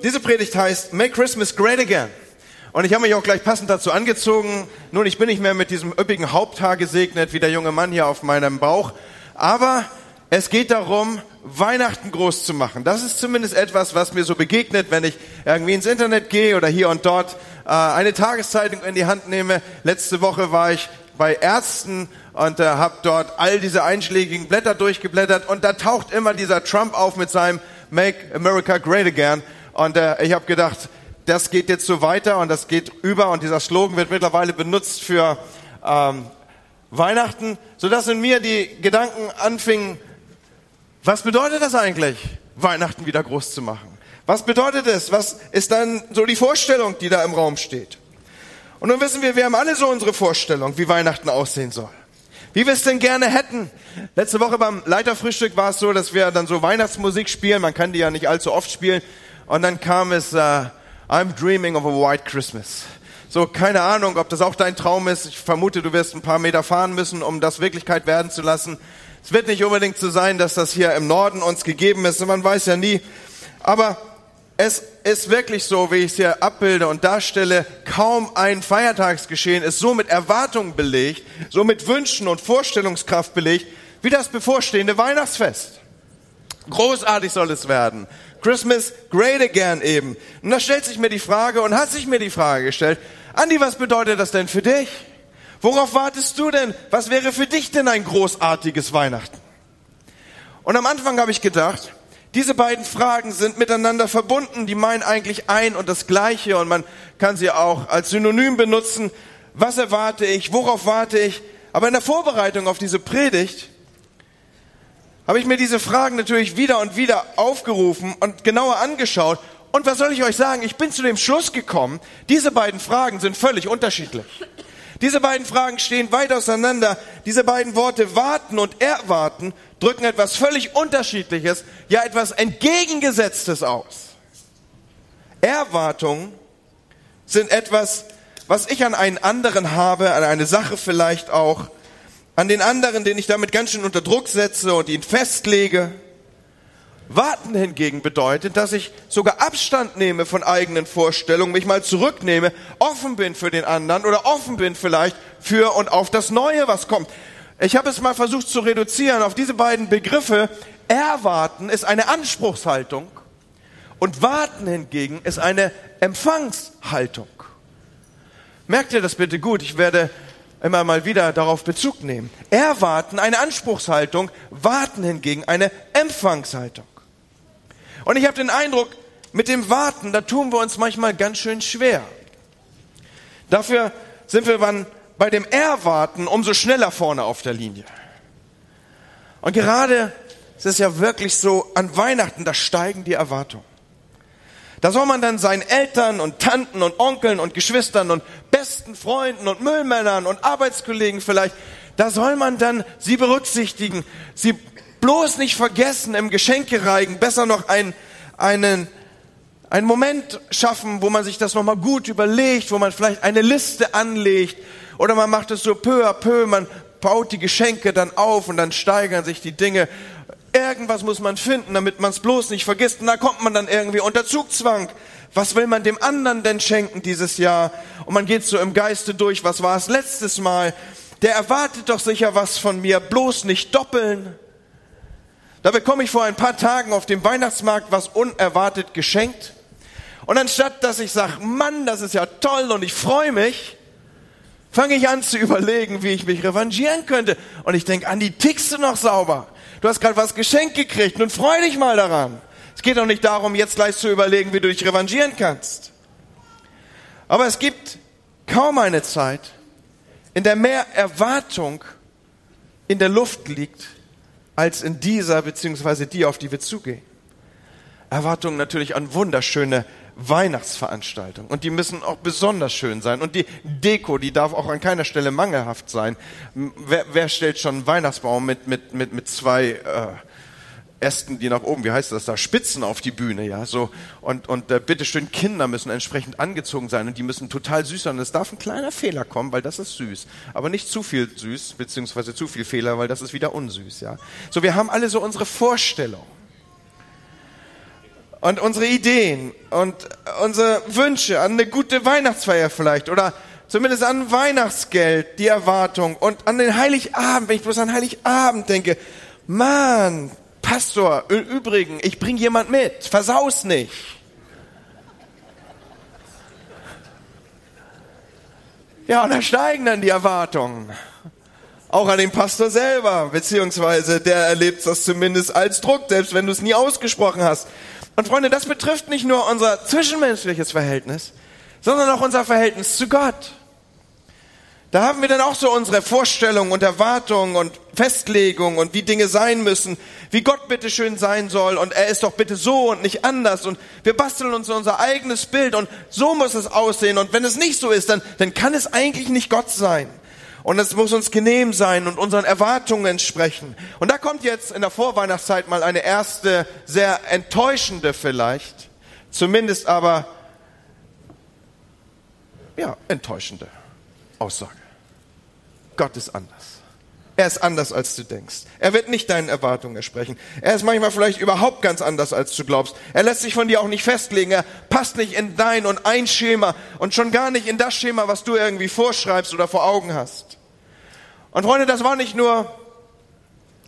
Diese Predigt heißt Make Christmas Great Again. Und ich habe mich auch gleich passend dazu angezogen. Nun, ich bin nicht mehr mit diesem üppigen Haupthaar gesegnet wie der junge Mann hier auf meinem Bauch. Aber es geht darum, Weihnachten groß zu machen. Das ist zumindest etwas, was mir so begegnet, wenn ich irgendwie ins Internet gehe oder hier und dort äh, eine Tageszeitung in die Hand nehme. Letzte Woche war ich bei Ärzten und äh, habe dort all diese einschlägigen Blätter durchgeblättert und da taucht immer dieser Trump auf mit seinem Make America Great Again. Und äh, ich habe gedacht, das geht jetzt so weiter und das geht über und dieser Slogan wird mittlerweile benutzt für ähm, Weihnachten, sodass in mir die Gedanken anfingen, was bedeutet das eigentlich, Weihnachten wieder groß zu machen? Was bedeutet es? Was ist dann so die Vorstellung, die da im Raum steht? Und nun wissen wir, wir haben alle so unsere Vorstellung, wie Weihnachten aussehen soll. Wie wir es denn gerne hätten. Letzte Woche beim Leiterfrühstück war es so, dass wir dann so Weihnachtsmusik spielen. Man kann die ja nicht allzu oft spielen. Und dann kam es, uh, I'm dreaming of a white Christmas. So, keine Ahnung, ob das auch dein Traum ist. Ich vermute, du wirst ein paar Meter fahren müssen, um das Wirklichkeit werden zu lassen. Es wird nicht unbedingt so sein, dass das hier im Norden uns gegeben ist. Man weiß ja nie. Aber es ist wirklich so, wie ich es hier abbilde und darstelle, kaum ein Feiertagsgeschehen ist so mit Erwartungen belegt, so mit Wünschen und Vorstellungskraft belegt, wie das bevorstehende Weihnachtsfest. Großartig soll es werden. Christmas great again eben. Und da stellt sich mir die Frage und hat sich mir die Frage gestellt, Andi, was bedeutet das denn für dich? Worauf wartest du denn? Was wäre für dich denn ein großartiges Weihnachten? Und am Anfang habe ich gedacht, diese beiden Fragen sind miteinander verbunden, die meinen eigentlich ein und das Gleiche und man kann sie auch als Synonym benutzen. Was erwarte ich? Worauf warte ich? Aber in der Vorbereitung auf diese Predigt habe ich mir diese Fragen natürlich wieder und wieder aufgerufen und genauer angeschaut. Und was soll ich euch sagen? Ich bin zu dem Schluss gekommen, diese beiden Fragen sind völlig unterschiedlich. Diese beiden Fragen stehen weit auseinander. Diese beiden Worte warten und erwarten drücken etwas völlig Unterschiedliches, ja etwas Entgegengesetztes aus. Erwartungen sind etwas, was ich an einen anderen habe, an eine Sache vielleicht auch, an den anderen, den ich damit ganz schön unter Druck setze und ihn festlege. Warten hingegen bedeutet, dass ich sogar Abstand nehme von eigenen Vorstellungen, mich mal zurücknehme, offen bin für den anderen oder offen bin vielleicht für und auf das Neue, was kommt. Ich habe es mal versucht zu reduzieren auf diese beiden Begriffe. Erwarten ist eine Anspruchshaltung und warten hingegen ist eine Empfangshaltung. Merkt ihr das bitte gut? Ich werde immer mal wieder darauf Bezug nehmen. Erwarten eine Anspruchshaltung, warten hingegen eine Empfangshaltung. Und ich habe den Eindruck, mit dem Warten, da tun wir uns manchmal ganz schön schwer. Dafür sind wir dann bei dem Erwarten umso schneller vorne auf der Linie. Und gerade es ist ja wirklich so, an Weihnachten, da steigen die Erwartungen. Da soll man dann seinen Eltern und Tanten und Onkeln und Geschwistern und besten Freunden und Müllmännern und Arbeitskollegen vielleicht, da soll man dann sie berücksichtigen, sie bloß nicht vergessen im Geschenkereigen, besser noch einen, einen, einen Moment schaffen, wo man sich das nochmal gut überlegt, wo man vielleicht eine Liste anlegt oder man macht es so peu à peu, man baut die Geschenke dann auf und dann steigern sich die Dinge Irgendwas muss man finden, damit man es bloß nicht vergisst. Und da kommt man dann irgendwie unter Zugzwang. Was will man dem anderen denn schenken dieses Jahr? Und man geht so im Geiste durch, was war es letztes Mal? Der erwartet doch sicher was von mir, bloß nicht doppeln. Da bekomme ich vor ein paar Tagen auf dem Weihnachtsmarkt was unerwartet geschenkt. Und anstatt dass ich sage, Mann, das ist ja toll und ich freue mich, fange ich an zu überlegen, wie ich mich revanchieren könnte. Und ich denke, an die tickst du noch sauber. Du hast gerade was geschenkt gekriegt. Nun freu dich mal daran. Es geht doch nicht darum, jetzt gleich zu überlegen, wie du dich revanchieren kannst. Aber es gibt kaum eine Zeit, in der mehr Erwartung in der Luft liegt, als in dieser beziehungsweise die, auf die wir zugehen. Erwartungen natürlich an wunderschöne Weihnachtsveranstaltung. Und die müssen auch besonders schön sein. Und die Deko, die darf auch an keiner Stelle mangelhaft sein. Wer, wer stellt schon einen Weihnachtsbaum mit, mit, mit, mit zwei äh, Ästen, die nach oben, wie heißt das da, Spitzen auf die Bühne, ja, so. Und, und äh, bitteschön, Kinder müssen entsprechend angezogen sein und die müssen total süß sein. Und es darf ein kleiner Fehler kommen, weil das ist süß. Aber nicht zu viel süß, beziehungsweise zu viel Fehler, weil das ist wieder unsüß, ja. So, wir haben alle so unsere Vorstellung. Und unsere Ideen und unsere Wünsche an eine gute Weihnachtsfeier vielleicht oder zumindest an Weihnachtsgeld, die Erwartung und an den Heiligabend, wenn ich bloß an Heiligabend denke, Mann, Pastor, im Übrigen, ich bring jemand mit, versaus nicht. Ja, und da steigen dann die Erwartungen. Auch an den Pastor selber, beziehungsweise der erlebt das zumindest als Druck, selbst wenn du es nie ausgesprochen hast. Und Freunde, das betrifft nicht nur unser zwischenmenschliches Verhältnis, sondern auch unser Verhältnis zu Gott. Da haben wir dann auch so unsere Vorstellungen und Erwartungen und Festlegungen und wie Dinge sein müssen, wie Gott bitte schön sein soll und er ist doch bitte so und nicht anders und wir basteln uns unser eigenes Bild und so muss es aussehen und wenn es nicht so ist, dann, dann kann es eigentlich nicht Gott sein. Und es muss uns genehm sein und unseren Erwartungen entsprechen. Und da kommt jetzt in der Vorweihnachtszeit mal eine erste, sehr enttäuschende vielleicht, zumindest aber, ja, enttäuschende Aussage. Gott ist anders. Er ist anders, als du denkst. Er wird nicht deinen Erwartungen entsprechen. Er ist manchmal vielleicht überhaupt ganz anders, als du glaubst. Er lässt sich von dir auch nicht festlegen. Er passt nicht in dein und ein Schema und schon gar nicht in das Schema, was du irgendwie vorschreibst oder vor Augen hast. Und Freunde, das war nicht nur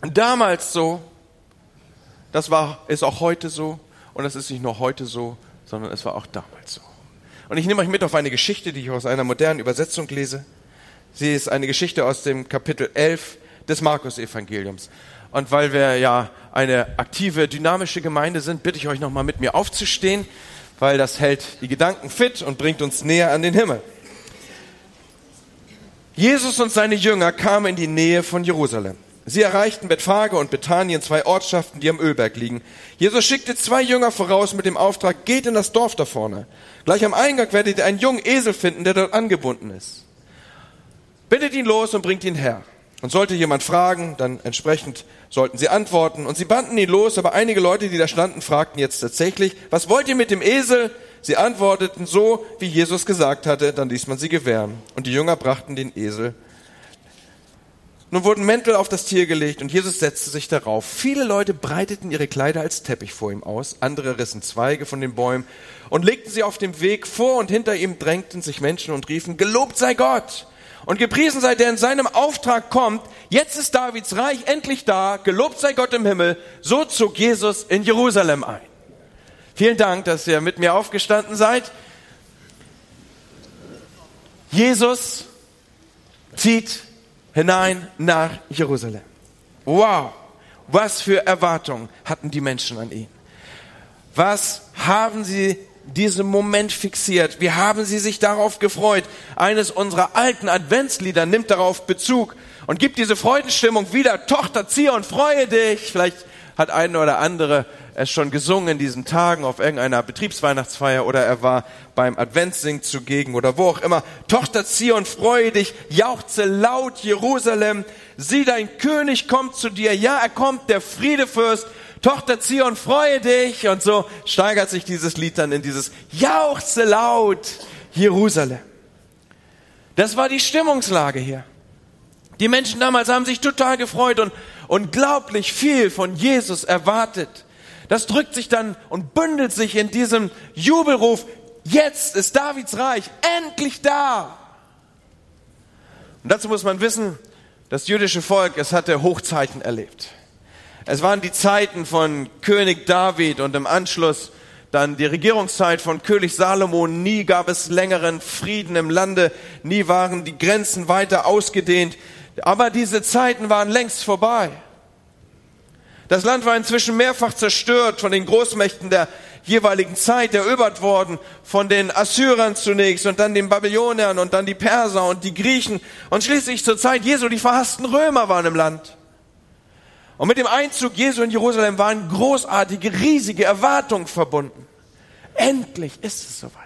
damals so, das war, ist auch heute so und es ist nicht nur heute so, sondern es war auch damals so. Und ich nehme euch mit auf eine Geschichte, die ich aus einer modernen Übersetzung lese. Sie ist eine Geschichte aus dem Kapitel 11 des Markus-Evangeliums. Und weil wir ja eine aktive, dynamische Gemeinde sind, bitte ich euch nochmal mit mir aufzustehen, weil das hält die Gedanken fit und bringt uns näher an den Himmel. Jesus und seine Jünger kamen in die Nähe von Jerusalem. Sie erreichten Bethphage und Bethanien, zwei Ortschaften, die am Ölberg liegen. Jesus schickte zwei Jünger voraus mit dem Auftrag, geht in das Dorf da vorne. Gleich am Eingang werdet ihr einen jungen Esel finden, der dort angebunden ist. Bittet ihn los und bringt ihn her. Und sollte jemand fragen, dann entsprechend sollten sie antworten. Und sie banden ihn los, aber einige Leute, die da standen, fragten jetzt tatsächlich, was wollt ihr mit dem Esel? Sie antworteten so, wie Jesus gesagt hatte, dann ließ man sie gewähren. Und die Jünger brachten den Esel nun wurden Mäntel auf das Tier gelegt und Jesus setzte sich darauf. Viele Leute breiteten ihre Kleider als Teppich vor ihm aus, andere rissen Zweige von den Bäumen und legten sie auf dem Weg. Vor und hinter ihm drängten sich Menschen und riefen, Gelobt sei Gott! Und gepriesen sei der in seinem Auftrag kommt. Jetzt ist Davids Reich endlich da. Gelobt sei Gott im Himmel. So zog Jesus in Jerusalem ein. Vielen Dank, dass ihr mit mir aufgestanden seid. Jesus zieht hinein nach Jerusalem. Wow, was für Erwartungen hatten die Menschen an ihn? Was haben sie diesen Moment fixiert? Wie haben sie sich darauf gefreut? Eines unserer alten Adventslieder nimmt darauf Bezug und gibt diese Freudenstimmung wieder. Tochter, ziehe und freue dich. Vielleicht hat ein oder andere es schon gesungen in diesen Tagen auf irgendeiner Betriebsweihnachtsfeier oder er war beim Adventssing zugegen oder wo auch immer. Tochter Zion, freue dich, jauchze laut Jerusalem, sieh dein König kommt zu dir, ja er kommt, der Friedefürst, Tochter Zion, freue dich und so steigert sich dieses Lied dann in dieses jauchze laut Jerusalem. Das war die Stimmungslage hier. Die Menschen damals haben sich total gefreut und unglaublich viel von Jesus erwartet das drückt sich dann und bündelt sich in diesem Jubelruf, jetzt ist Davids Reich endlich da. Und dazu muss man wissen, das jüdische Volk, es hatte Hochzeiten erlebt. Es waren die Zeiten von König David und im Anschluss dann die Regierungszeit von König Salomo. Nie gab es längeren Frieden im Lande, nie waren die Grenzen weiter ausgedehnt. Aber diese Zeiten waren längst vorbei. Das Land war inzwischen mehrfach zerstört von den Großmächten der jeweiligen Zeit, erobert worden von den Assyrern zunächst und dann den Babyloniern und dann die Perser und die Griechen und schließlich zur Zeit Jesu die verhassten Römer waren im Land. Und mit dem Einzug Jesu in Jerusalem waren großartige, riesige Erwartungen verbunden. Endlich ist es soweit.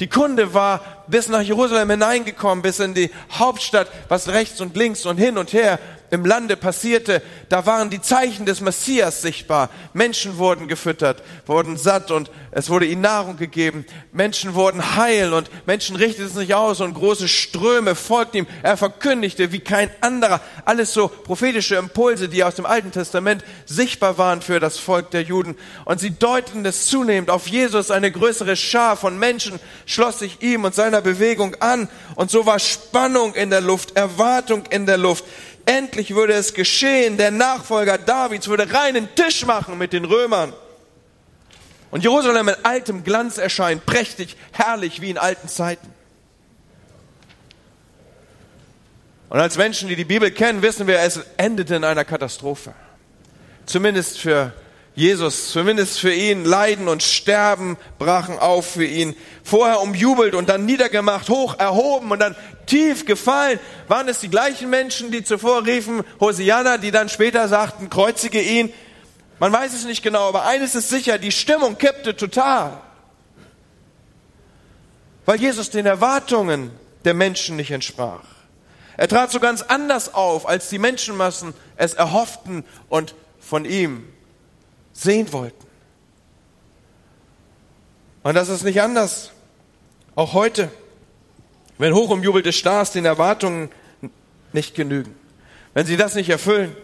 Die Kunde war bis nach Jerusalem hineingekommen, bis in die Hauptstadt, was rechts und links und hin und her im Lande passierte, da waren die Zeichen des Messias sichtbar. Menschen wurden gefüttert, wurden satt und es wurde ihnen Nahrung gegeben. Menschen wurden heil und Menschen richteten sich aus und große Ströme folgten ihm. Er verkündigte wie kein anderer alles so prophetische Impulse, die aus dem Alten Testament sichtbar waren für das Volk der Juden. Und sie deuten es zunehmend auf Jesus. Eine größere Schar von Menschen schloss sich ihm und seiner Bewegung an. Und so war Spannung in der Luft, Erwartung in der Luft. Endlich würde es geschehen. Der Nachfolger Davids würde reinen Tisch machen mit den Römern. Und Jerusalem in altem Glanz erscheint, prächtig, herrlich wie in alten Zeiten. Und als Menschen, die die Bibel kennen, wissen wir, es endete in einer Katastrophe. Zumindest für Jesus, zumindest für ihn, Leiden und Sterben brachen auf für ihn. Vorher umjubelt und dann niedergemacht, hoch erhoben und dann tief gefallen. Waren es die gleichen Menschen, die zuvor riefen, Hosianna, die dann später sagten, kreuzige ihn? Man weiß es nicht genau, aber eines ist sicher, die Stimmung kippte total. Weil Jesus den Erwartungen der Menschen nicht entsprach. Er trat so ganz anders auf, als die Menschenmassen es erhofften und von ihm sehen wollten. Und das ist nicht anders. Auch heute, wenn hochumjubelte Stars den Erwartungen nicht genügen, wenn sie das nicht erfüllen,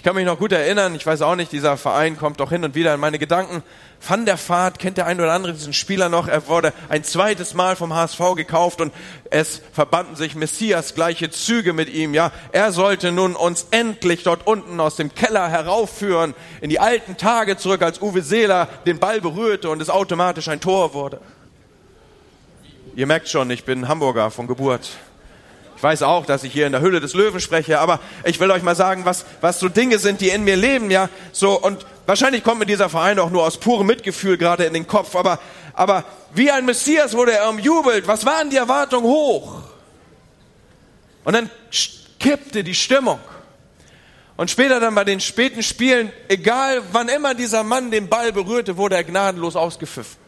ich kann mich noch gut erinnern, ich weiß auch nicht, dieser Verein kommt doch hin und wieder in meine Gedanken. Van der Vaart, kennt der ein oder andere diesen Spieler noch? Er wurde ein zweites Mal vom HSV gekauft und es verbanden sich Messias gleiche Züge mit ihm. Ja, er sollte nun uns endlich dort unten aus dem Keller heraufführen, in die alten Tage zurück, als Uwe Seeler den Ball berührte und es automatisch ein Tor wurde. Ihr merkt schon, ich bin Hamburger von Geburt. Ich weiß auch, dass ich hier in der Hülle des Löwen spreche, aber ich will euch mal sagen, was, was so Dinge sind, die in mir leben, ja. So, und wahrscheinlich kommt mir dieser Verein auch nur aus purem Mitgefühl gerade in den Kopf, aber, aber wie ein Messias wurde er umjubelt. Was waren die Erwartungen hoch? Und dann kippte die Stimmung. Und später dann bei den späten Spielen, egal wann immer dieser Mann den Ball berührte, wurde er gnadenlos ausgepfiffen.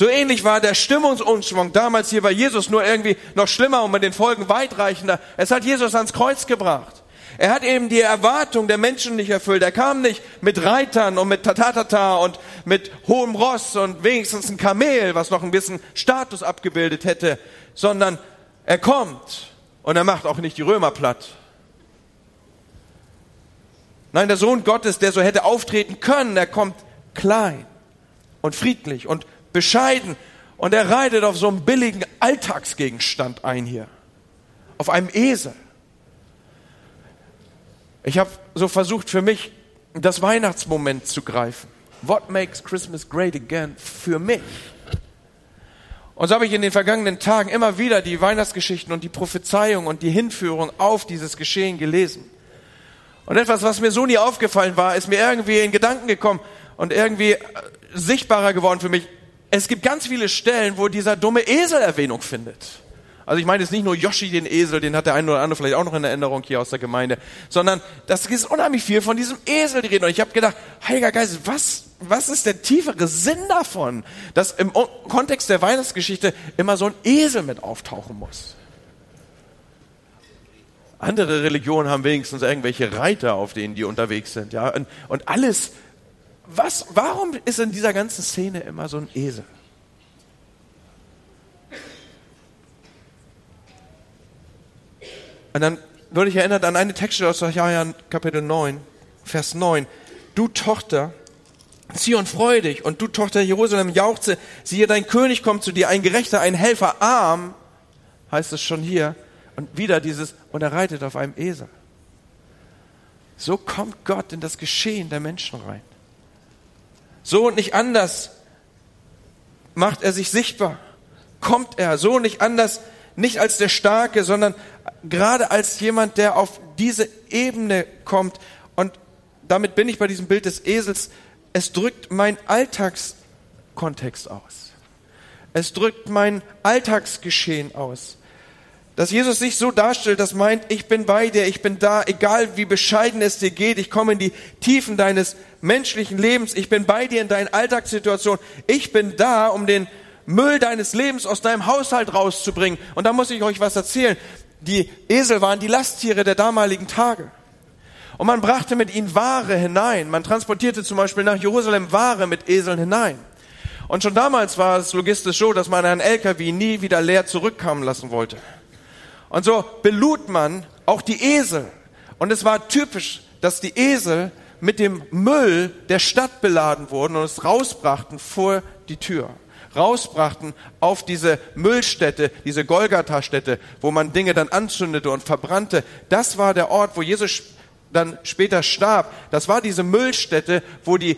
So ähnlich war der Stimmungsumschwung damals hier bei Jesus nur irgendwie noch schlimmer und mit den Folgen weitreichender. Es hat Jesus ans Kreuz gebracht. Er hat eben die Erwartung der Menschen nicht erfüllt. Er kam nicht mit Reitern und mit Tatatata und mit hohem Ross und wenigstens ein Kamel, was noch ein bisschen Status abgebildet hätte, sondern er kommt und er macht auch nicht die Römer platt. Nein, der Sohn Gottes, der so hätte auftreten können, er kommt klein und friedlich und bescheiden. Und er reitet auf so einem billigen Alltagsgegenstand ein hier. Auf einem Esel. Ich habe so versucht für mich das Weihnachtsmoment zu greifen. What makes Christmas great again für mich? Und so habe ich in den vergangenen Tagen immer wieder die Weihnachtsgeschichten und die Prophezeiung und die Hinführung auf dieses Geschehen gelesen. Und etwas, was mir so nie aufgefallen war, ist mir irgendwie in Gedanken gekommen und irgendwie sichtbarer geworden für mich es gibt ganz viele Stellen, wo dieser dumme Esel Erwähnung findet. Also ich meine jetzt nicht nur Yoshi den Esel, den hat der eine oder andere vielleicht auch noch in Erinnerung hier aus der Gemeinde, sondern das ist unheimlich viel von diesem Esel die reden. Und ich habe gedacht, Heiliger Geist, was, was ist der tiefere Sinn davon, dass im Kontext der Weihnachtsgeschichte immer so ein Esel mit auftauchen muss? Andere Religionen haben wenigstens irgendwelche Reiter, auf denen die unterwegs sind, ja. Und, und alles was, warum ist in dieser ganzen Szene immer so ein Esel? Und dann würde ich erinnert an eine Textstelle aus Jesaja Kapitel 9, Vers 9. Du Tochter, Zion freu dich und du Tochter Jerusalem jauchze, siehe dein König kommt zu dir, ein Gerechter, ein Helfer, arm, heißt es schon hier. Und wieder dieses, und er reitet auf einem Esel. So kommt Gott in das Geschehen der Menschen rein. So und nicht anders macht er sich sichtbar. Kommt er so und nicht anders, nicht als der Starke, sondern gerade als jemand, der auf diese Ebene kommt. Und damit bin ich bei diesem Bild des Esels. Es drückt mein Alltagskontext aus. Es drückt mein Alltagsgeschehen aus. Dass Jesus sich so darstellt, das meint, ich bin bei dir, ich bin da, egal wie bescheiden es dir geht, ich komme in die Tiefen deines menschlichen Lebens, ich bin bei dir in deinen Alltagssituationen, ich bin da, um den Müll deines Lebens aus deinem Haushalt rauszubringen. Und da muss ich euch was erzählen. die Esel waren die Lasttiere der damaligen Tage. Und man brachte mit ihnen Ware hinein. Man transportierte zum Beispiel nach Jerusalem Ware mit Eseln hinein. Und schon damals war es logistisch so, dass man einen LKW nie wieder leer zurückkommen lassen wollte. Und so belud man auch die Esel. Und es war typisch, dass die Esel mit dem Müll der Stadt beladen wurden und es rausbrachten vor die Tür. Rausbrachten auf diese Müllstätte, diese Golgatha-Stätte, wo man Dinge dann anzündete und verbrannte. Das war der Ort, wo Jesus dann später starb. Das war diese Müllstätte, wo die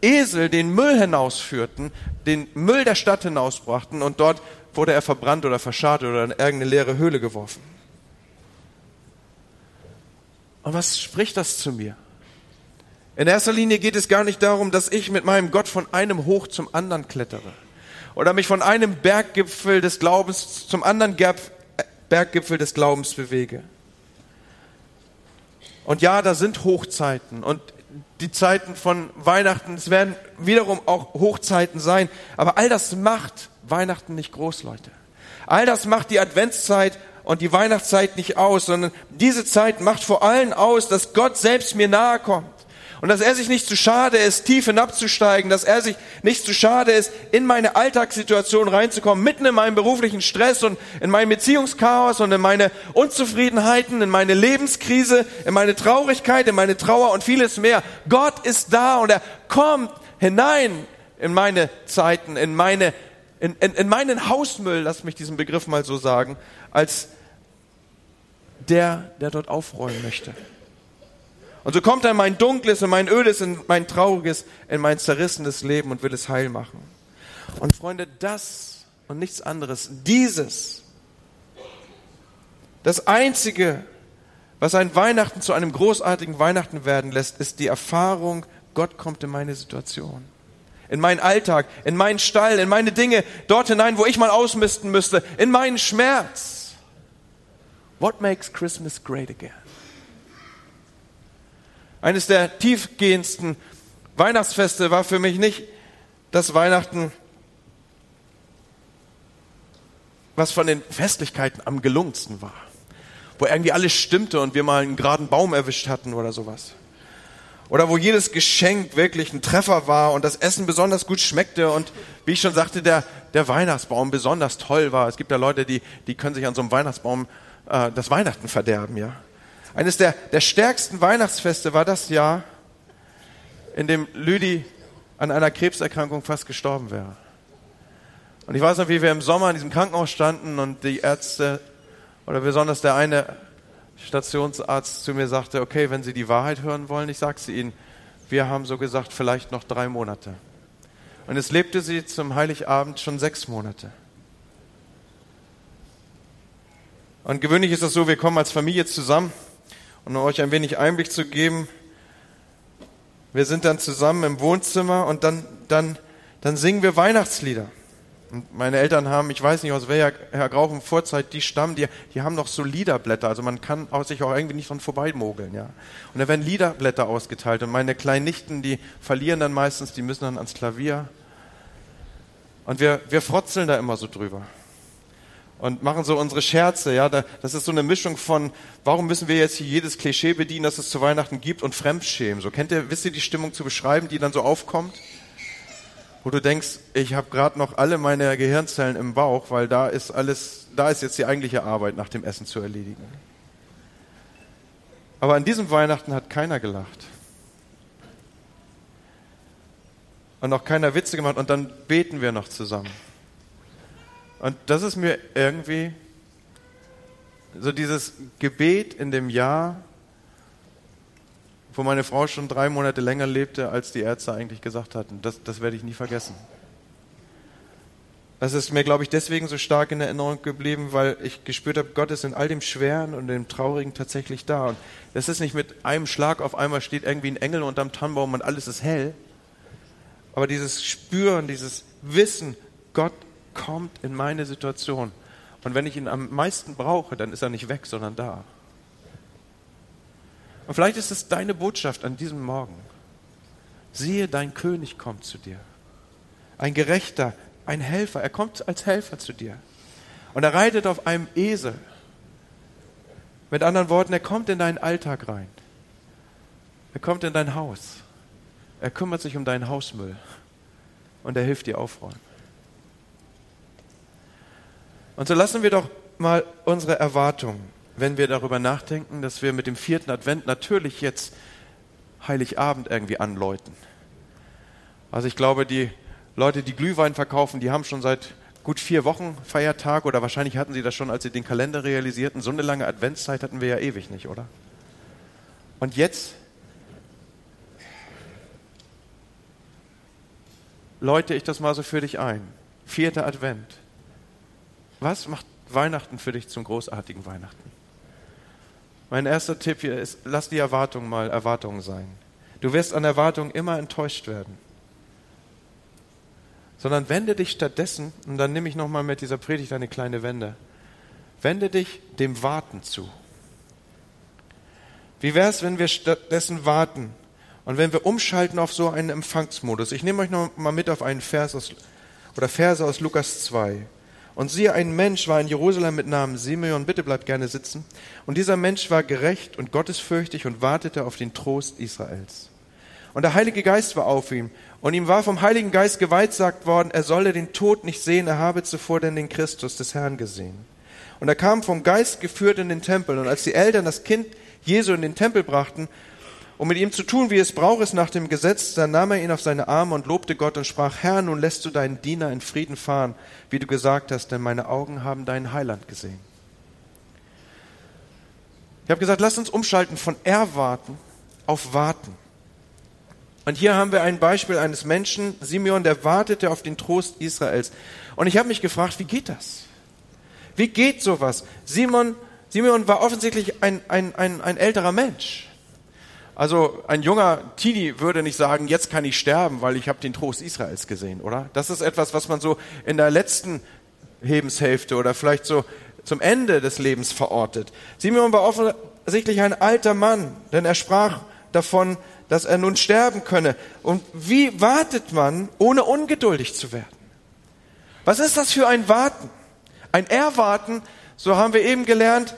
Esel den Müll hinausführten, den Müll der Stadt hinausbrachten und dort wurde er verbrannt oder verscharrt oder in irgendeine leere Höhle geworfen. Und was spricht das zu mir? In erster Linie geht es gar nicht darum, dass ich mit meinem Gott von einem Hoch zum anderen klettere oder mich von einem Berggipfel des Glaubens zum anderen Berggipfel des Glaubens bewege. Und ja, da sind Hochzeiten und die Zeiten von Weihnachten, es werden wiederum auch Hochzeiten sein, aber all das macht Weihnachten nicht groß, Leute. All das macht die Adventszeit und die Weihnachtszeit nicht aus, sondern diese Zeit macht vor allem aus, dass Gott selbst mir nahe kommt. Und dass er sich nicht zu schade ist, tief hinabzusteigen, dass er sich nicht zu schade ist, in meine Alltagssituation reinzukommen, mitten in meinem beruflichen Stress und in mein Beziehungschaos und in meine Unzufriedenheiten, in meine Lebenskrise, in meine Traurigkeit, in meine Trauer und vieles mehr. Gott ist da und er kommt hinein in meine Zeiten, in meine in, in, in meinen Hausmüll, lass mich diesen Begriff mal so sagen, als der, der dort aufräumen möchte. Und so kommt er in mein dunkles, in mein ödes, in mein trauriges, in mein zerrissenes Leben und will es heil machen. Und Freunde, das und nichts anderes, dieses, das Einzige, was ein Weihnachten zu einem großartigen Weihnachten werden lässt, ist die Erfahrung, Gott kommt in meine Situation in meinen Alltag, in meinen Stall, in meine Dinge, dort hinein, wo ich mal ausmisten müsste, in meinen Schmerz. What makes Christmas great again? Eines der tiefgehendsten Weihnachtsfeste war für mich nicht das Weihnachten, was von den Festlichkeiten am gelungensten war, wo irgendwie alles stimmte und wir mal einen geraden Baum erwischt hatten oder sowas oder wo jedes Geschenk wirklich ein Treffer war und das Essen besonders gut schmeckte und wie ich schon sagte, der, der Weihnachtsbaum besonders toll war. Es gibt ja Leute, die, die können sich an so einem Weihnachtsbaum äh, das Weihnachten verderben, ja. Eines der, der stärksten Weihnachtsfeste war das Jahr, in dem Lüdi an einer Krebserkrankung fast gestorben wäre. Und ich weiß noch, wie wir im Sommer in diesem Krankenhaus standen und die Ärzte oder besonders der eine Stationsarzt zu mir sagte, okay, wenn Sie die Wahrheit hören wollen, ich sage sie Ihnen, wir haben so gesagt, vielleicht noch drei Monate. Und es lebte sie zum Heiligabend schon sechs Monate. Und gewöhnlich ist es so, wir kommen als Familie zusammen um euch ein wenig Einblick zu geben, wir sind dann zusammen im Wohnzimmer und dann, dann, dann singen wir Weihnachtslieder. Und meine Eltern haben, ich weiß nicht aus welcher Herr Grauchen Vorzeit die stammen, die, die haben noch so Liederblätter, also man kann auch, sich auch irgendwie nicht dran vorbeimogeln, ja. Und da werden Liederblätter ausgeteilt und meine kleinen Nichten, die verlieren dann meistens, die müssen dann ans Klavier. Und wir, wir frotzeln da immer so drüber. Und machen so unsere Scherze, ja. Das ist so eine Mischung von, warum müssen wir jetzt hier jedes Klischee bedienen, das es zu Weihnachten gibt und Fremdschämen. So kennt ihr, wisst ihr die Stimmung zu beschreiben, die dann so aufkommt? wo du denkst, ich habe gerade noch alle meine Gehirnzellen im Bauch, weil da ist alles, da ist jetzt die eigentliche Arbeit nach dem Essen zu erledigen. Aber an diesem Weihnachten hat keiner gelacht. Und auch keiner Witze gemacht und dann beten wir noch zusammen. Und das ist mir irgendwie so dieses Gebet in dem Jahr, wo meine Frau schon drei Monate länger lebte, als die Ärzte eigentlich gesagt hatten. Das, das werde ich nie vergessen. Das ist mir, glaube ich, deswegen so stark in Erinnerung geblieben, weil ich gespürt habe, Gott ist in all dem Schweren und dem Traurigen tatsächlich da. Und das ist nicht mit einem Schlag auf einmal steht irgendwie ein Engel unterm Tannenbaum und alles ist hell. Aber dieses Spüren, dieses Wissen, Gott kommt in meine Situation. Und wenn ich ihn am meisten brauche, dann ist er nicht weg, sondern da. Und vielleicht ist es deine Botschaft an diesem Morgen. Siehe, dein König kommt zu dir. Ein Gerechter, ein Helfer. Er kommt als Helfer zu dir. Und er reitet auf einem Esel. Mit anderen Worten, er kommt in deinen Alltag rein. Er kommt in dein Haus. Er kümmert sich um deinen Hausmüll. Und er hilft dir aufräumen. Und so lassen wir doch mal unsere Erwartungen, wenn wir darüber nachdenken, dass wir mit dem vierten Advent natürlich jetzt Heiligabend irgendwie anläuten. Also ich glaube, die Leute, die Glühwein verkaufen, die haben schon seit gut vier Wochen Feiertag oder wahrscheinlich hatten sie das schon, als sie den Kalender realisierten. So eine lange Adventszeit hatten wir ja ewig nicht, oder? Und jetzt läute ich das mal so für dich ein. Vierter Advent. Was macht Weihnachten für dich zum großartigen Weihnachten? Mein erster Tipp hier ist, lass die Erwartungen mal Erwartungen sein. Du wirst an Erwartungen immer enttäuscht werden. Sondern wende dich stattdessen, und dann nehme ich nochmal mit dieser Predigt eine kleine Wende, wende dich dem Warten zu. Wie wäre es, wenn wir stattdessen warten und wenn wir umschalten auf so einen Empfangsmodus? Ich nehme euch noch mal mit auf einen Vers aus, oder Verse aus Lukas 2. Und siehe, ein Mensch war in Jerusalem mit Namen Simeon, bitte bleibt gerne sitzen. Und dieser Mensch war gerecht und gottesfürchtig und wartete auf den Trost Israels. Und der Heilige Geist war auf ihm. Und ihm war vom Heiligen Geist geweissagt worden, er solle den Tod nicht sehen, er habe zuvor denn den Christus des Herrn gesehen. Und er kam vom Geist geführt in den Tempel. Und als die Eltern das Kind Jesu in den Tempel brachten, um mit ihm zu tun, wie es braucht es nach dem Gesetz, dann nahm er ihn auf seine Arme und lobte Gott und sprach, Herr, nun lässt du deinen Diener in Frieden fahren, wie du gesagt hast, denn meine Augen haben deinen Heiland gesehen. Ich habe gesagt, lasst uns umschalten von Erwarten auf Warten. Und hier haben wir ein Beispiel eines Menschen, Simeon, der wartete auf den Trost Israels. Und ich habe mich gefragt, wie geht das? Wie geht sowas? Simon, Simeon war offensichtlich ein, ein, ein, ein älterer Mensch. Also ein junger Teenie würde nicht sagen, jetzt kann ich sterben, weil ich habe den Trost Israels gesehen, oder? Das ist etwas, was man so in der letzten Lebenshälfte oder vielleicht so zum Ende des Lebens verortet. Simeon war offensichtlich ein alter Mann, denn er sprach davon, dass er nun sterben könne. Und wie wartet man, ohne ungeduldig zu werden? Was ist das für ein Warten? Ein Erwarten, so haben wir eben gelernt,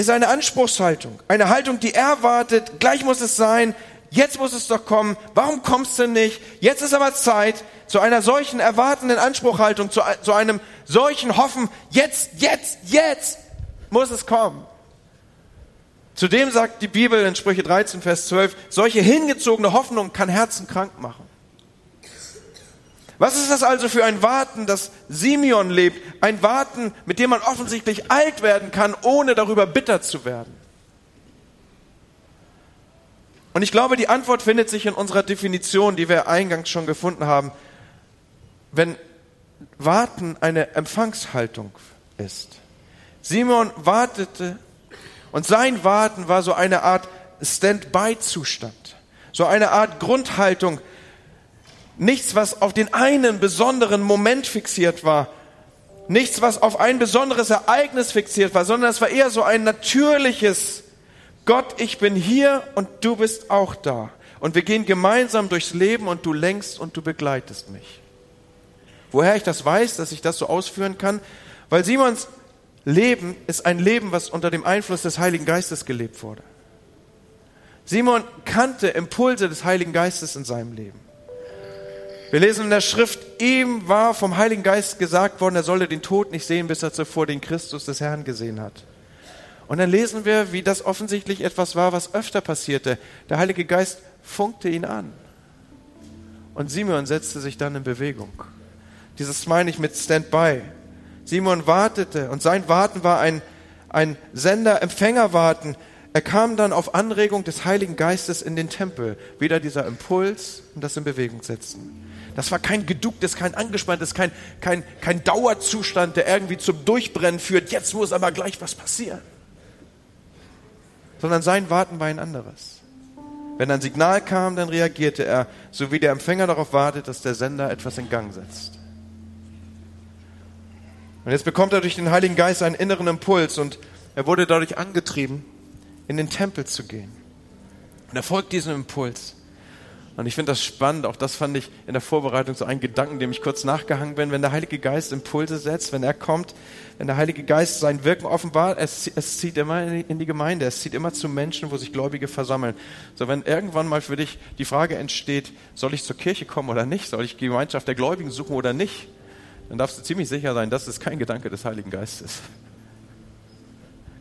ist eine Anspruchshaltung. Eine Haltung, die erwartet, gleich muss es sein, jetzt muss es doch kommen, warum kommst du nicht? Jetzt ist aber Zeit zu einer solchen erwartenden Anspruchhaltung, zu, zu einem solchen Hoffen, jetzt, jetzt, jetzt muss es kommen. Zudem sagt die Bibel in Sprüche 13, Vers 12, solche hingezogene Hoffnung kann Herzen krank machen. Was ist das also für ein Warten, das Simeon lebt? Ein Warten, mit dem man offensichtlich alt werden kann, ohne darüber bitter zu werden. Und ich glaube, die Antwort findet sich in unserer Definition, die wir eingangs schon gefunden haben. Wenn Warten eine Empfangshaltung ist. Simon wartete und sein Warten war so eine Art Stand-by-Zustand, so eine Art Grundhaltung, Nichts, was auf den einen besonderen Moment fixiert war. Nichts, was auf ein besonderes Ereignis fixiert war, sondern es war eher so ein natürliches Gott, ich bin hier und du bist auch da. Und wir gehen gemeinsam durchs Leben und du lenkst und du begleitest mich. Woher ich das weiß, dass ich das so ausführen kann? Weil Simons Leben ist ein Leben, was unter dem Einfluss des Heiligen Geistes gelebt wurde. Simon kannte Impulse des Heiligen Geistes in seinem Leben. Wir lesen in der Schrift, ihm war vom Heiligen Geist gesagt worden, er solle den Tod nicht sehen, bis er zuvor den Christus des Herrn gesehen hat. Und dann lesen wir, wie das offensichtlich etwas war, was öfter passierte. Der Heilige Geist funkte ihn an. Und Simon setzte sich dann in Bewegung. Dieses meine ich mit Standby. Simon wartete und sein Warten war ein, ein Sender-Empfänger-Warten. Er kam dann auf Anregung des Heiligen Geistes in den Tempel. Wieder dieser Impuls und das in Bewegung setzen. Das war kein geducktes, kein angespanntes, kein, kein, kein Dauerzustand, der irgendwie zum Durchbrennen führt. Jetzt muss aber gleich was passieren. Sondern sein Warten war ein anderes. Wenn ein Signal kam, dann reagierte er, so wie der Empfänger darauf wartet, dass der Sender etwas in Gang setzt. Und jetzt bekommt er durch den Heiligen Geist einen inneren Impuls und er wurde dadurch angetrieben, in den Tempel zu gehen. Und er folgt diesem Impuls. Und ich finde das spannend, auch das fand ich in der Vorbereitung so ein Gedanken, dem ich kurz nachgehangen bin, wenn der Heilige Geist Impulse setzt, wenn er kommt, wenn der Heilige Geist sein Wirken offenbart, es, es zieht immer in die Gemeinde, es zieht immer zu Menschen, wo sich Gläubige versammeln. So, wenn irgendwann mal für dich die Frage entsteht, soll ich zur Kirche kommen oder nicht, soll ich die Gemeinschaft der Gläubigen suchen oder nicht, dann darfst du ziemlich sicher sein, das ist kein Gedanke des Heiligen Geistes.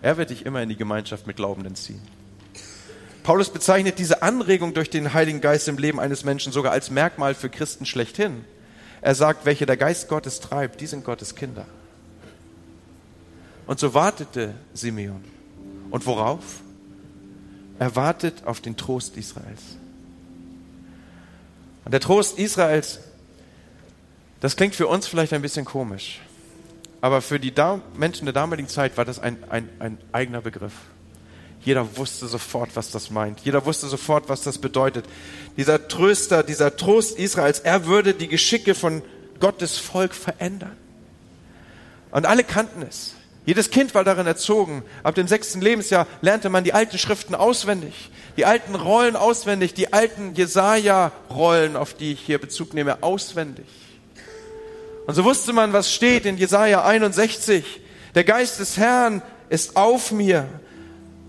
Er wird dich immer in die Gemeinschaft mit Glaubenden ziehen. Paulus bezeichnet diese Anregung durch den Heiligen Geist im Leben eines Menschen sogar als Merkmal für Christen schlechthin. Er sagt, welche der Geist Gottes treibt, die sind Gottes Kinder. Und so wartete Simeon. Und worauf? Er wartet auf den Trost Israels. Und der Trost Israels, das klingt für uns vielleicht ein bisschen komisch, aber für die Menschen der damaligen Zeit war das ein, ein, ein eigener Begriff. Jeder wusste sofort, was das meint. Jeder wusste sofort, was das bedeutet. Dieser Tröster, dieser Trost Israels, er würde die Geschicke von Gottes Volk verändern. Und alle kannten es. Jedes Kind war darin erzogen. Ab dem sechsten Lebensjahr lernte man die alten Schriften auswendig, die alten Rollen auswendig, die alten Jesaja-Rollen, auf die ich hier Bezug nehme, auswendig. Und so wusste man, was steht in Jesaja 61. Der Geist des Herrn ist auf mir,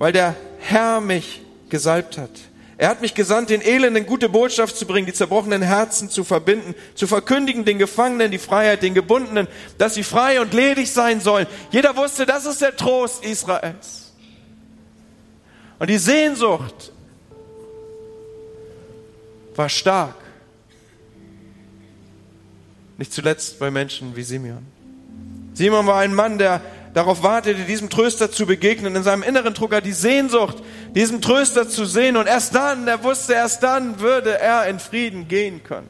weil der Herr mich gesalbt hat. Er hat mich gesandt, den Elenden gute Botschaft zu bringen, die zerbrochenen Herzen zu verbinden, zu verkündigen den Gefangenen die Freiheit, den Gebundenen, dass sie frei und ledig sein sollen. Jeder wusste, das ist der Trost Israels. Und die Sehnsucht war stark. Nicht zuletzt bei Menschen wie Simeon. Simeon war ein Mann, der darauf wartete, diesem Tröster zu begegnen. In seinem Inneren trug er die Sehnsucht, diesem Tröster zu sehen. Und erst dann, er wusste, erst dann würde er in Frieden gehen können.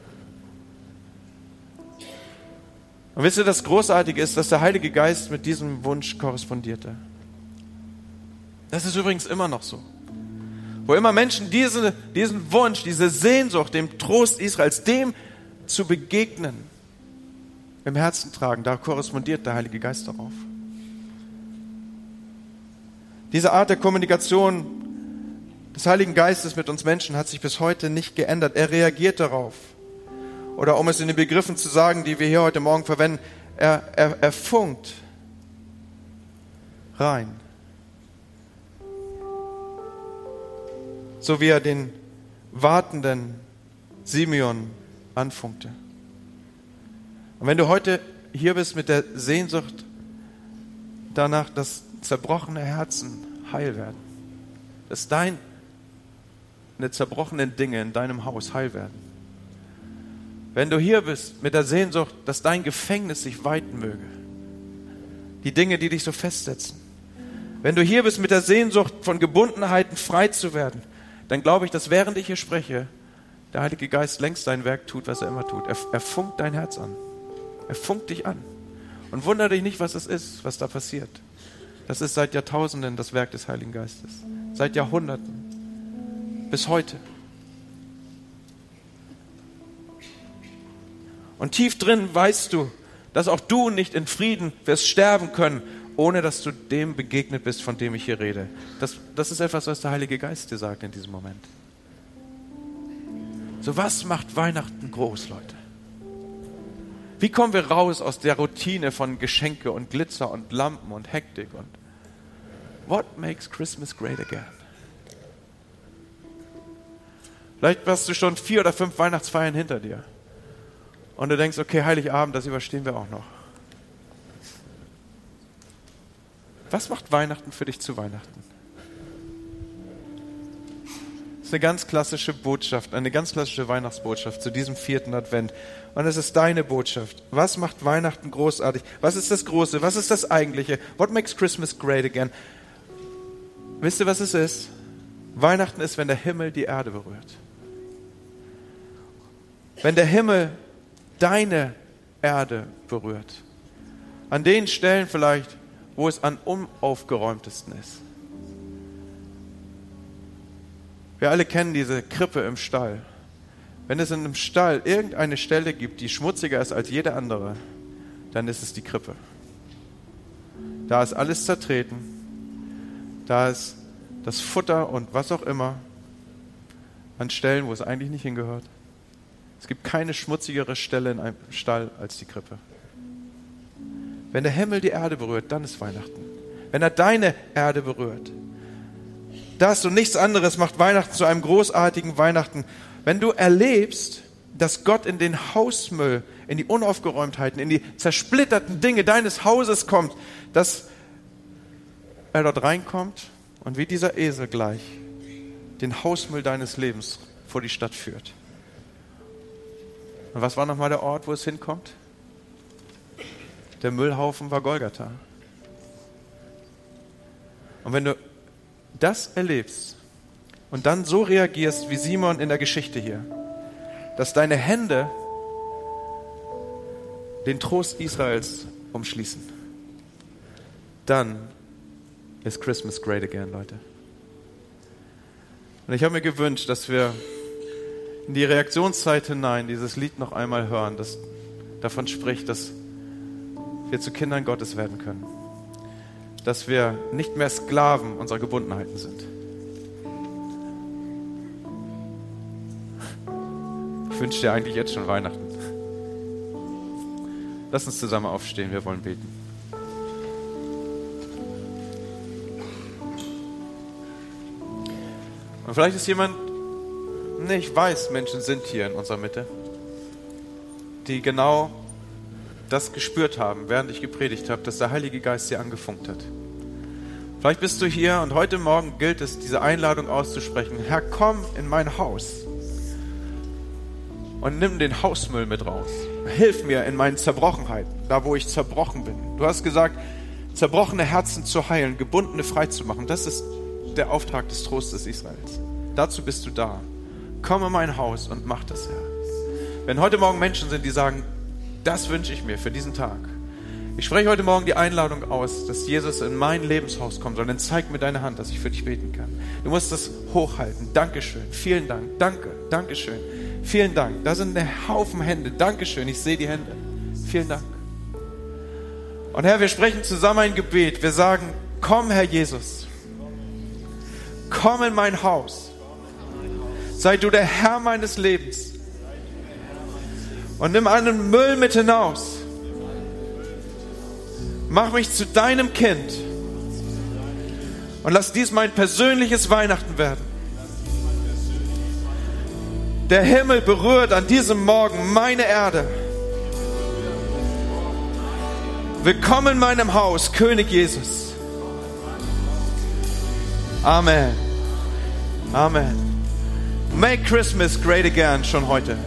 Und wisst ihr, das Großartige ist, dass der Heilige Geist mit diesem Wunsch korrespondierte. Das ist übrigens immer noch so. Wo immer Menschen diese, diesen Wunsch, diese Sehnsucht, dem Trost Israels, dem zu begegnen, im Herzen tragen, da korrespondiert der Heilige Geist darauf. Diese Art der Kommunikation des Heiligen Geistes mit uns Menschen hat sich bis heute nicht geändert. Er reagiert darauf. Oder um es in den Begriffen zu sagen, die wir hier heute Morgen verwenden, er, er, er funkt rein. So wie er den wartenden Simeon anfunkte. Und wenn du heute hier bist mit der Sehnsucht danach, dass zerbrochene Herzen heil werden. Dass deine zerbrochenen Dinge in deinem Haus heil werden. Wenn du hier bist mit der Sehnsucht, dass dein Gefängnis sich weiten möge. Die Dinge, die dich so festsetzen. Wenn du hier bist mit der Sehnsucht, von Gebundenheiten frei zu werden, dann glaube ich, dass während ich hier spreche, der Heilige Geist längst sein Werk tut, was er immer tut. Er, er funkt dein Herz an. Er funkt dich an. Und wundere dich nicht, was es ist, was da passiert. Das ist seit Jahrtausenden das Werk des Heiligen Geistes. Seit Jahrhunderten. Bis heute. Und tief drin weißt du, dass auch du nicht in Frieden wirst sterben können, ohne dass du dem begegnet bist, von dem ich hier rede. Das, das ist etwas, was der Heilige Geist dir sagt in diesem Moment. So was macht Weihnachten groß, Leute? Wie kommen wir raus aus der Routine von Geschenke und Glitzer und Lampen und Hektik und What makes Christmas great again? Vielleicht hast du schon vier oder fünf Weihnachtsfeiern hinter dir. Und du denkst, okay, Heiligabend, das überstehen wir auch noch. Was macht Weihnachten für dich zu Weihnachten? Das ist eine ganz klassische Botschaft, eine ganz klassische Weihnachtsbotschaft zu diesem vierten Advent. Und es ist deine Botschaft. Was macht Weihnachten großartig? Was ist das Große? Was ist das Eigentliche? What makes Christmas great again? Wisst ihr, was es ist? Weihnachten ist, wenn der Himmel die Erde berührt. Wenn der Himmel deine Erde berührt. An den Stellen vielleicht, wo es am unaufgeräumtesten ist. Wir alle kennen diese Krippe im Stall. Wenn es in einem Stall irgendeine Stelle gibt, die schmutziger ist als jede andere, dann ist es die Krippe. Da ist alles zertreten, da ist das Futter und was auch immer. an Stellen, wo es eigentlich nicht hingehört. Es gibt keine schmutzigere Stelle in einem Stall als die Krippe. Wenn der Himmel die Erde berührt, dann ist Weihnachten. Wenn er deine Erde berührt. Das und nichts anderes macht Weihnachten zu einem großartigen Weihnachten. Wenn du erlebst, dass Gott in den Hausmüll, in die Unaufgeräumtheiten, in die zersplitterten Dinge deines Hauses kommt, dass er dort reinkommt und wie dieser Esel gleich den Hausmüll deines Lebens vor die Stadt führt. Und was war nochmal der Ort, wo es hinkommt? Der Müllhaufen war Golgatha. Und wenn du das erlebst und dann so reagierst wie Simon in der Geschichte hier, dass deine Hände den Trost Israels umschließen, dann ist Christmas great again, Leute. Und ich habe mir gewünscht, dass wir in die Reaktionszeit hinein dieses Lied noch einmal hören, das davon spricht, dass wir zu Kindern Gottes werden können. Dass wir nicht mehr Sklaven unserer Gebundenheiten sind. Ich wünsche dir eigentlich jetzt schon Weihnachten. Lass uns zusammen aufstehen, wir wollen beten. Und vielleicht ist jemand, nee, ich weiß, Menschen sind hier in unserer Mitte, die genau das gespürt haben, während ich gepredigt habe, dass der Heilige Geist sie angefunkt hat. Vielleicht bist du hier und heute Morgen gilt es, diese Einladung auszusprechen. Herr, komm in mein Haus und nimm den Hausmüll mit raus. Hilf mir in meinen Zerbrochenheiten, da wo ich zerbrochen bin. Du hast gesagt, zerbrochene Herzen zu heilen, gebundene frei zu machen. Das ist der Auftrag des Trostes Israels. Dazu bist du da. Komm in mein Haus und mach das, Herr. Wenn heute Morgen Menschen sind, die sagen, das wünsche ich mir für diesen Tag. Ich spreche heute Morgen die Einladung aus, dass Jesus in mein Lebenshaus kommt soll. Dann zeig mir deine Hand, dass ich für dich beten kann. Du musst das hochhalten. Dankeschön. Vielen Dank. Danke. Dankeschön. Vielen Dank. Da sind ein Haufen Hände. Dankeschön. Ich sehe die Hände. Vielen Dank. Und Herr, wir sprechen zusammen ein Gebet. Wir sagen, komm, Herr Jesus komm in mein Haus. Sei du der Herr meines Lebens. Und nimm einen Müll mit hinaus. Mach mich zu deinem Kind. Und lass dies mein persönliches Weihnachten werden. Der Himmel berührt an diesem Morgen meine Erde. Willkommen in meinem Haus, König Jesus. Amen. Amen. Make Christmas great again schon heute.